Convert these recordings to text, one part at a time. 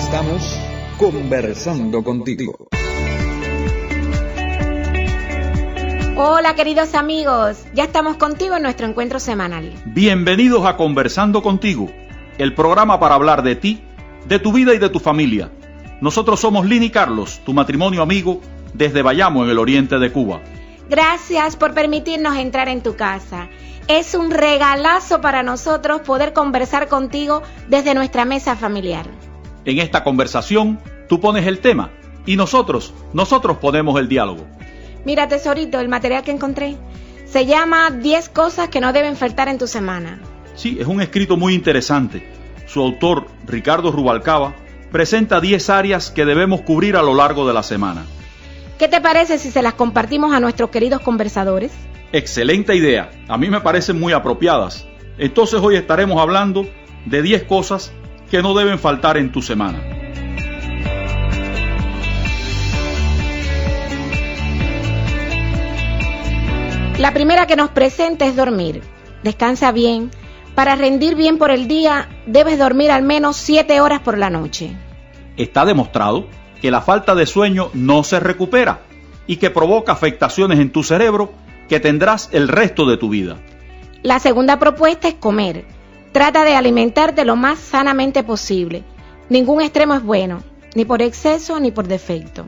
Estamos conversando contigo. Hola queridos amigos, ya estamos contigo en nuestro encuentro semanal. Bienvenidos a Conversando contigo, el programa para hablar de ti, de tu vida y de tu familia. Nosotros somos Lini y Carlos, tu matrimonio amigo, desde Bayamo, en el oriente de Cuba. Gracias por permitirnos entrar en tu casa. Es un regalazo para nosotros poder conversar contigo desde nuestra mesa familiar. En esta conversación, tú pones el tema y nosotros, nosotros ponemos el diálogo. Mira, tesorito, el material que encontré se llama 10 cosas que no deben faltar en tu semana. Sí, es un escrito muy interesante. Su autor, Ricardo Rubalcaba, presenta 10 áreas que debemos cubrir a lo largo de la semana. ¿Qué te parece si se las compartimos a nuestros queridos conversadores? Excelente idea. A mí me parecen muy apropiadas. Entonces hoy estaremos hablando de 10 cosas que no deben faltar en tu semana. La primera que nos presenta es dormir. Descansa bien. Para rendir bien por el día, debes dormir al menos 7 horas por la noche. Está demostrado que la falta de sueño no se recupera y que provoca afectaciones en tu cerebro que tendrás el resto de tu vida. La segunda propuesta es comer. Trata de alimentarte lo más sanamente posible. Ningún extremo es bueno, ni por exceso ni por defecto.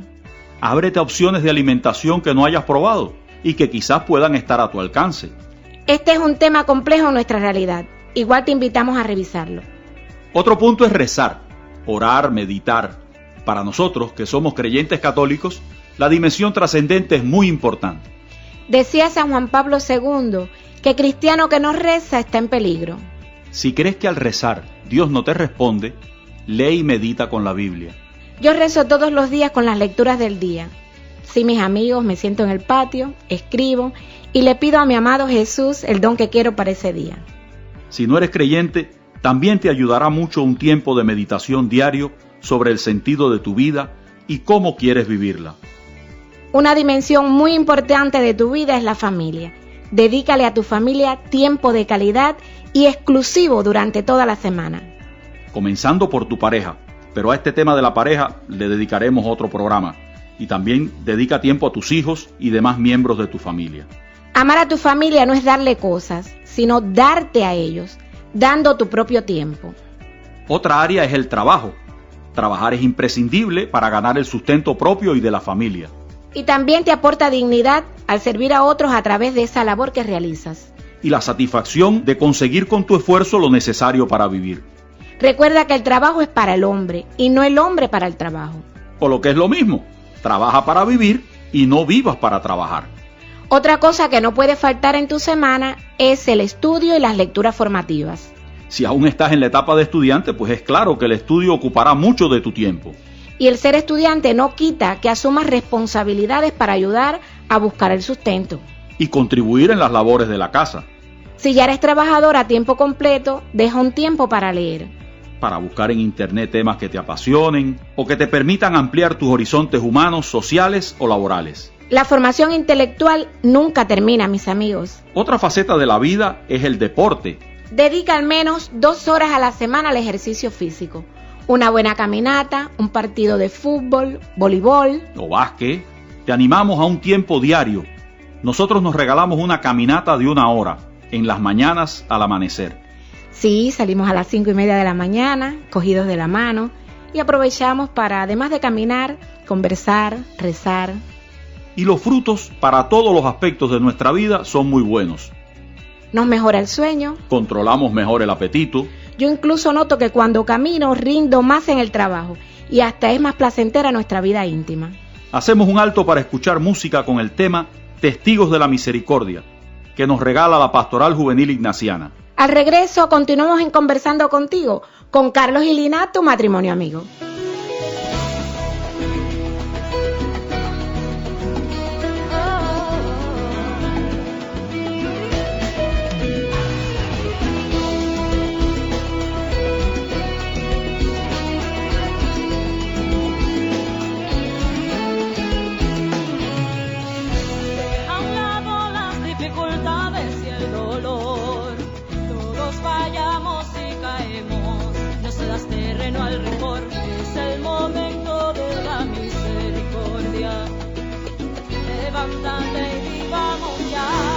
Ábrete a opciones de alimentación que no hayas probado y que quizás puedan estar a tu alcance. Este es un tema complejo en nuestra realidad. Igual te invitamos a revisarlo. Otro punto es rezar, orar, meditar. Para nosotros, que somos creyentes católicos, la dimensión trascendente es muy importante. Decía San Juan Pablo II que cristiano que no reza está en peligro. Si crees que al rezar Dios no te responde, lee y medita con la Biblia. Yo rezo todos los días con las lecturas del día. Si mis amigos me siento en el patio, escribo y le pido a mi amado Jesús el don que quiero para ese día. Si no eres creyente, también te ayudará mucho un tiempo de meditación diario sobre el sentido de tu vida y cómo quieres vivirla. Una dimensión muy importante de tu vida es la familia. Dedícale a tu familia tiempo de calidad y exclusivo durante toda la semana. Comenzando por tu pareja, pero a este tema de la pareja le dedicaremos otro programa. Y también dedica tiempo a tus hijos y demás miembros de tu familia. Amar a tu familia no es darle cosas, sino darte a ellos, dando tu propio tiempo. Otra área es el trabajo. Trabajar es imprescindible para ganar el sustento propio y de la familia. Y también te aporta dignidad al servir a otros a través de esa labor que realizas. Y la satisfacción de conseguir con tu esfuerzo lo necesario para vivir. Recuerda que el trabajo es para el hombre y no el hombre para el trabajo. O lo que es lo mismo, trabaja para vivir y no vivas para trabajar. Otra cosa que no puede faltar en tu semana es el estudio y las lecturas formativas. Si aún estás en la etapa de estudiante, pues es claro que el estudio ocupará mucho de tu tiempo. Y el ser estudiante no quita que asumas responsabilidades para ayudar a buscar el sustento. Y contribuir en las labores de la casa. Si ya eres trabajador a tiempo completo, deja un tiempo para leer. Para buscar en Internet temas que te apasionen o que te permitan ampliar tus horizontes humanos, sociales o laborales. La formación intelectual nunca termina, mis amigos. Otra faceta de la vida es el deporte. Dedica al menos dos horas a la semana al ejercicio físico una buena caminata, un partido de fútbol, voleibol o básquet. Te animamos a un tiempo diario. Nosotros nos regalamos una caminata de una hora, en las mañanas al amanecer. Sí, salimos a las cinco y media de la mañana, cogidos de la mano, y aprovechamos para, además de caminar, conversar, rezar. Y los frutos para todos los aspectos de nuestra vida son muy buenos. Nos mejora el sueño. Controlamos mejor el apetito. Yo incluso noto que cuando camino rindo más en el trabajo y hasta es más placentera nuestra vida íntima. Hacemos un alto para escuchar música con el tema Testigos de la Misericordia, que nos regala la Pastoral Juvenil Ignaciana. Al regreso continuamos en conversando contigo con Carlos y Lina, tu matrimonio amigo. vamos a te vivamos ya.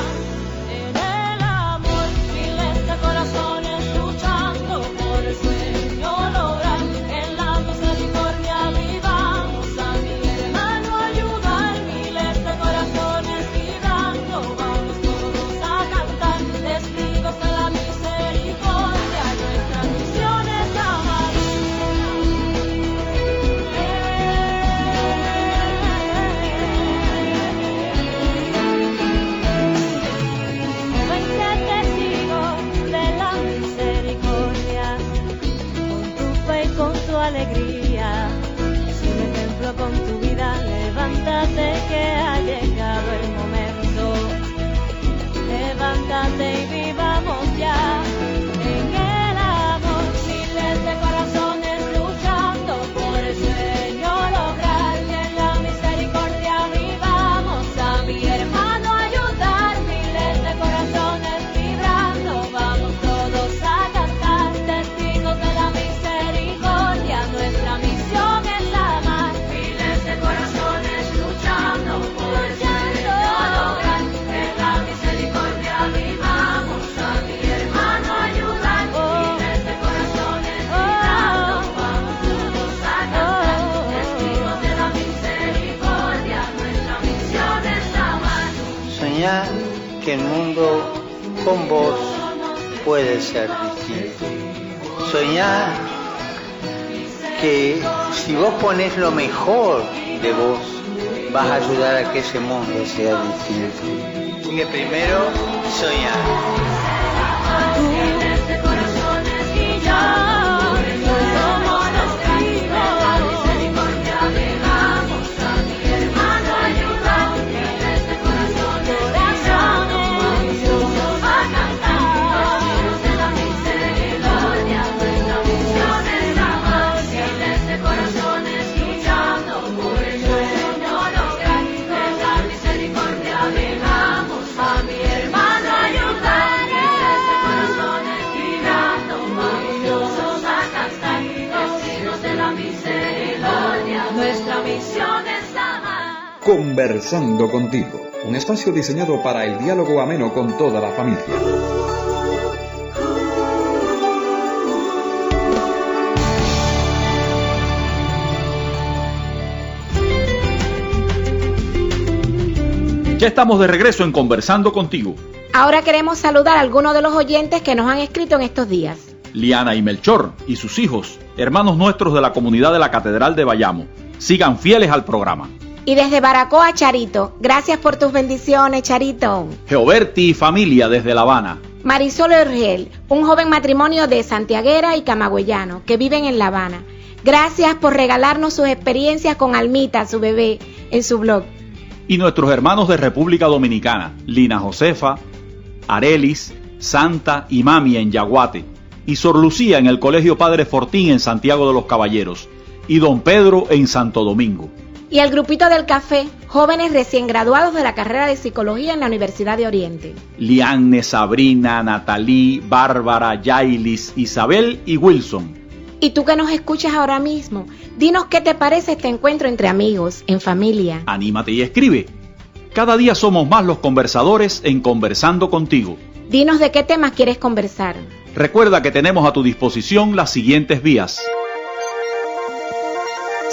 Con vos puede ser distinto. Soñar que si vos pones lo mejor de vos, vas a ayudar a que ese mundo sea distinto. Que primero, soñar. Conversando contigo, un espacio diseñado para el diálogo ameno con toda la familia. Ya estamos de regreso en Conversando contigo. Ahora queremos saludar a algunos de los oyentes que nos han escrito en estos días. Liana y Melchor y sus hijos, hermanos nuestros de la comunidad de la Catedral de Bayamo. Sigan fieles al programa. Y desde Baracoa, Charito. Gracias por tus bendiciones, Charito. Geoberti y familia desde La Habana. Marisol Orgel, un joven matrimonio de Santiaguera y Camagüeyano que viven en La Habana. Gracias por regalarnos sus experiencias con Almita, su bebé, en su blog. Y nuestros hermanos de República Dominicana, Lina Josefa, Arelis, Santa y Mami en Yaguate, y Sor Lucía en el Colegio Padre Fortín en Santiago de los Caballeros, y Don Pedro en Santo Domingo y el grupito del café, jóvenes recién graduados de la carrera de psicología en la Universidad de Oriente. Lianne, Sabrina, Natalí, Bárbara, Yailis, Isabel y Wilson. Y tú que nos escuchas ahora mismo, dinos qué te parece este encuentro entre amigos, en familia. Anímate y escribe. Cada día somos más los conversadores en Conversando contigo. Dinos de qué temas quieres conversar. Recuerda que tenemos a tu disposición las siguientes vías.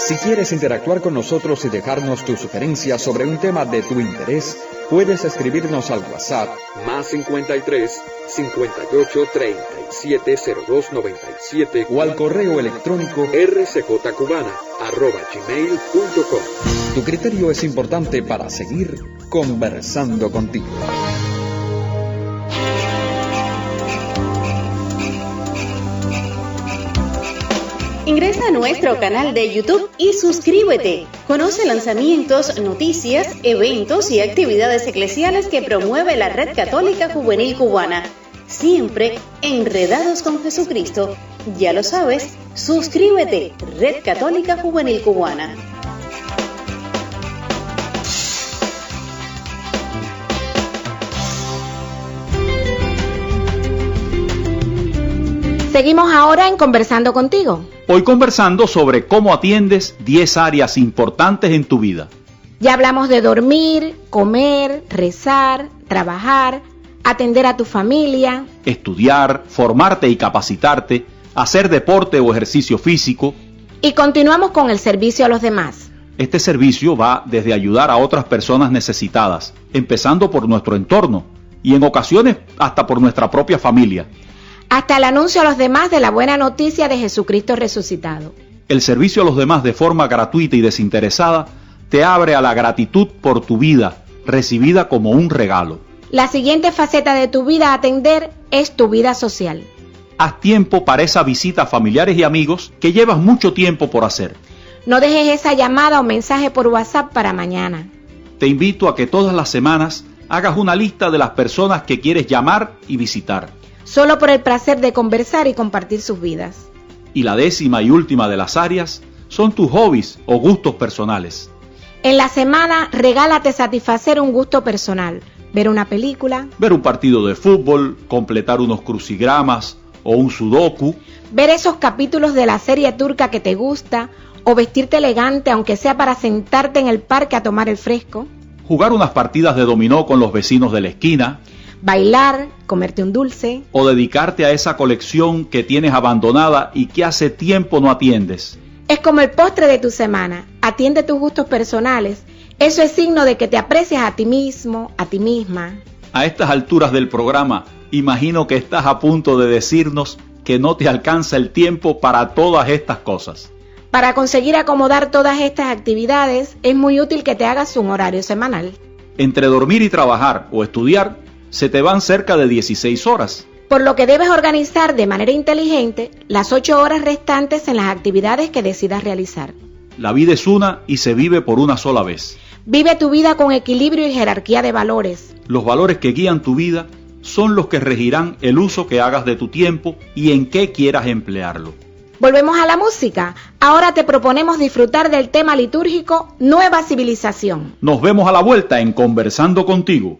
Si quieres interactuar con nosotros y dejarnos tu sugerencia sobre un tema de tu interés, puedes escribirnos al WhatsApp más 53 58 37 02 97 o al correo electrónico rcjcubana arroba gmail.com. Tu criterio es importante para seguir conversando contigo. Ingresa a nuestro canal de YouTube y suscríbete. Conoce lanzamientos, noticias, eventos y actividades eclesiales que promueve la Red Católica Juvenil Cubana. Siempre enredados con Jesucristo. Ya lo sabes, suscríbete, Red Católica Juvenil Cubana. Seguimos ahora en Conversando contigo. Hoy conversando sobre cómo atiendes 10 áreas importantes en tu vida. Ya hablamos de dormir, comer, rezar, trabajar, atender a tu familia, Estudiar, formarte y capacitarte, hacer deporte o ejercicio físico. y continuamos con el servicio a los demás. Este servicio va desde ayudar a otras personas necesitadas, empezando por nuestro entorno y en ocasiones hasta por nuestra propia familia. Hasta el anuncio a los demás de la buena noticia de Jesucristo resucitado. El servicio a los demás de forma gratuita y desinteresada te abre a la gratitud por tu vida, recibida como un regalo. La siguiente faceta de tu vida a atender es tu vida social. Haz tiempo para esa visita a familiares y amigos que llevas mucho tiempo por hacer. No dejes esa llamada o mensaje por WhatsApp para mañana. Te invito a que todas las semanas hagas una lista de las personas que quieres llamar y visitar. Solo por el placer de conversar y compartir sus vidas. Y la décima y última de las áreas son tus hobbies o gustos personales. En la semana, regálate satisfacer un gusto personal. Ver una película, Ver un partido de fútbol, completar unos crucigramas o un sudoku, ver esos capítulos de la serie turca que te gusta, o vestirte elegante aunque sea para sentarte en el parque a tomar el fresco, jugar unas partidas de dominó con los vecinos de la esquina bailar, comerte un dulce, o dedicarte a esa colección que tienes abandonada y que hace tiempo no atiendes. Es como el postre de tu semana. Atiende tus gustos personales. Eso es signo de que te aprecias a ti mismo, a ti misma. A estas alturas del programa, imagino que estás a punto de decirnos que no te alcanza el tiempo para todas estas cosas. Para conseguir acomodar todas estas actividades, es muy útil que te hagas un horario semanal. Entre dormir y trabajar o estudiar, se te van cerca de 16 horas. Por lo que debes organizar de manera inteligente las 8 horas restantes en las actividades que decidas realizar. La vida es una y se vive por una sola vez. Vive tu vida con equilibrio y jerarquía de valores. Los valores que guían tu vida son los que regirán el uso que hagas de tu tiempo y en qué quieras emplearlo. Volvemos a la música. Ahora te proponemos disfrutar del tema litúrgico Nueva Civilización. Nos vemos a la vuelta en Conversando contigo.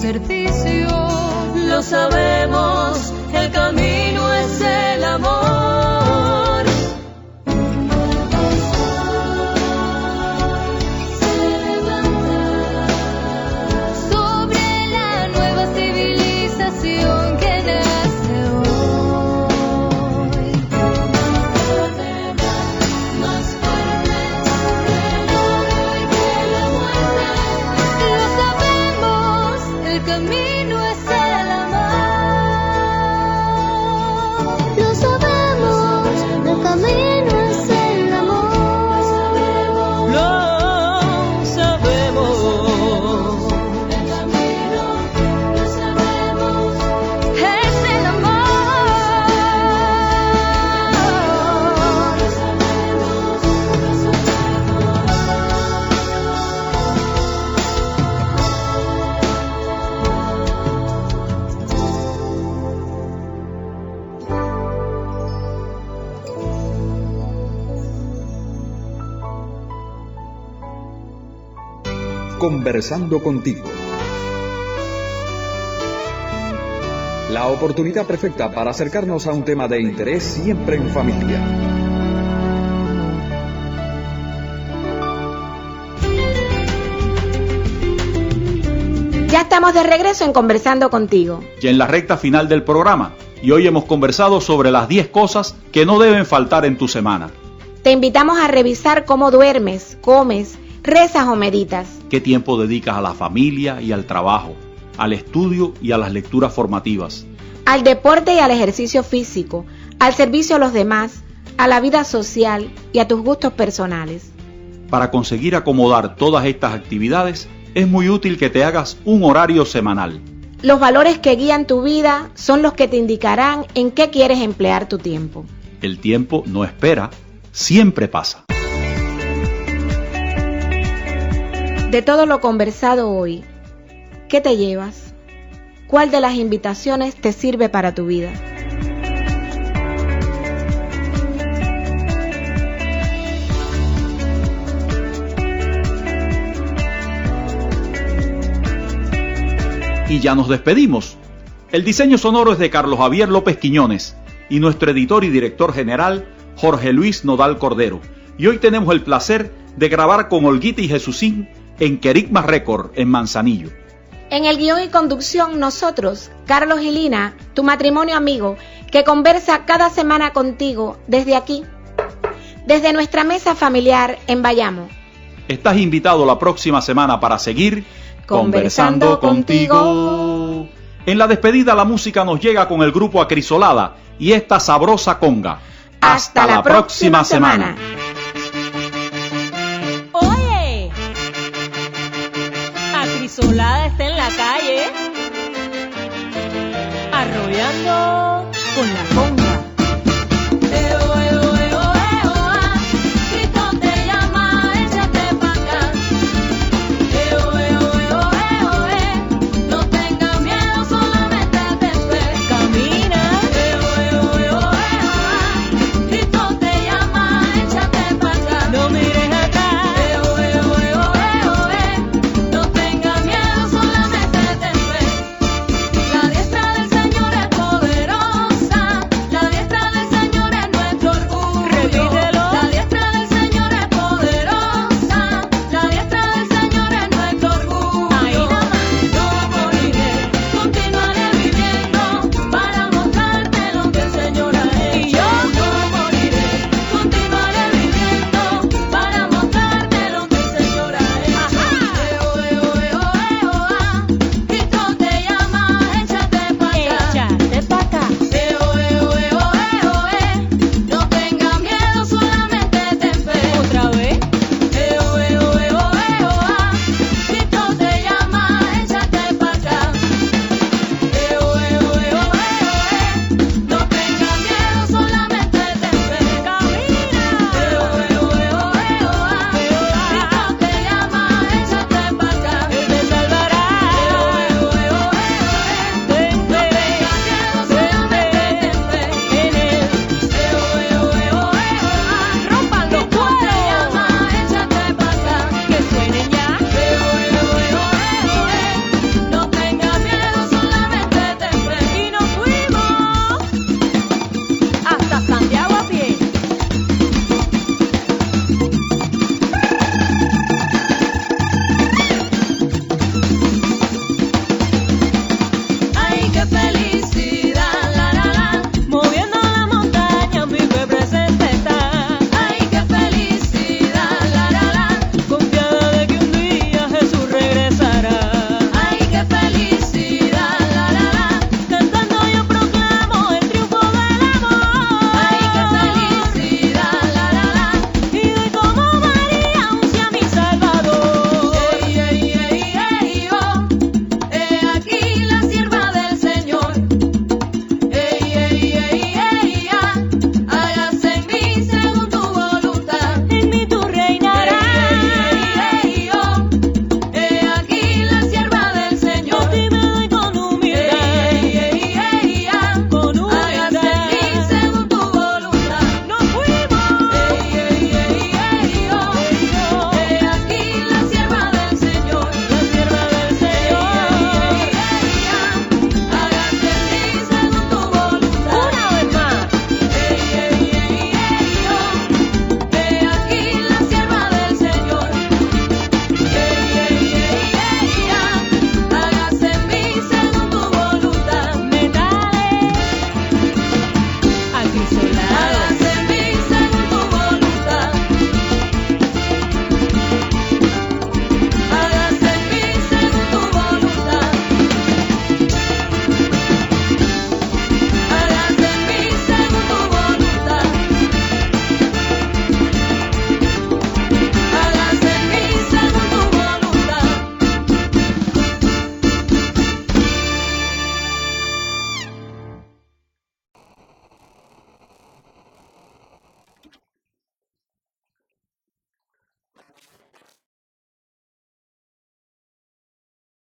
Lo sabemos, el camino es Conversando contigo. La oportunidad perfecta para acercarnos a un tema de interés siempre en familia. Ya estamos de regreso en Conversando contigo. Ya en la recta final del programa y hoy hemos conversado sobre las 10 cosas que no deben faltar en tu semana. Te invitamos a revisar cómo duermes, comes, rezas o meditas. ¿Qué tiempo dedicas a la familia y al trabajo, al estudio y a las lecturas formativas? al deporte y al ejercicio físico, al servicio a los demás, a la vida social y a tus gustos personales. Para conseguir acomodar todas estas actividades, es muy útil que te hagas un horario semanal. Los valores que guían tu vida son los que te indicarán en qué quieres emplear tu tiempo. El tiempo no espera, siempre pasa. De todo lo conversado hoy, ¿qué te llevas? ¿Cuál de las invitaciones te sirve para tu vida? Y ya nos despedimos. El diseño sonoro es de Carlos Javier López Quiñones y nuestro editor y director general, Jorge Luis Nodal Cordero. Y hoy tenemos el placer de grabar con Olguita y Jesucín en Querigma Record, en Manzanillo. En el guion y conducción, nosotros, Carlos y Lina, tu matrimonio amigo, que conversa cada semana contigo desde aquí, desde nuestra mesa familiar en Bayamo. Estás invitado la próxima semana para seguir Conversando contigo. En la despedida la música nos llega con el grupo Acrisolada y esta sabrosa conga. Hasta la próxima semana. Acrisolada está en la calle, arrollando con la conga.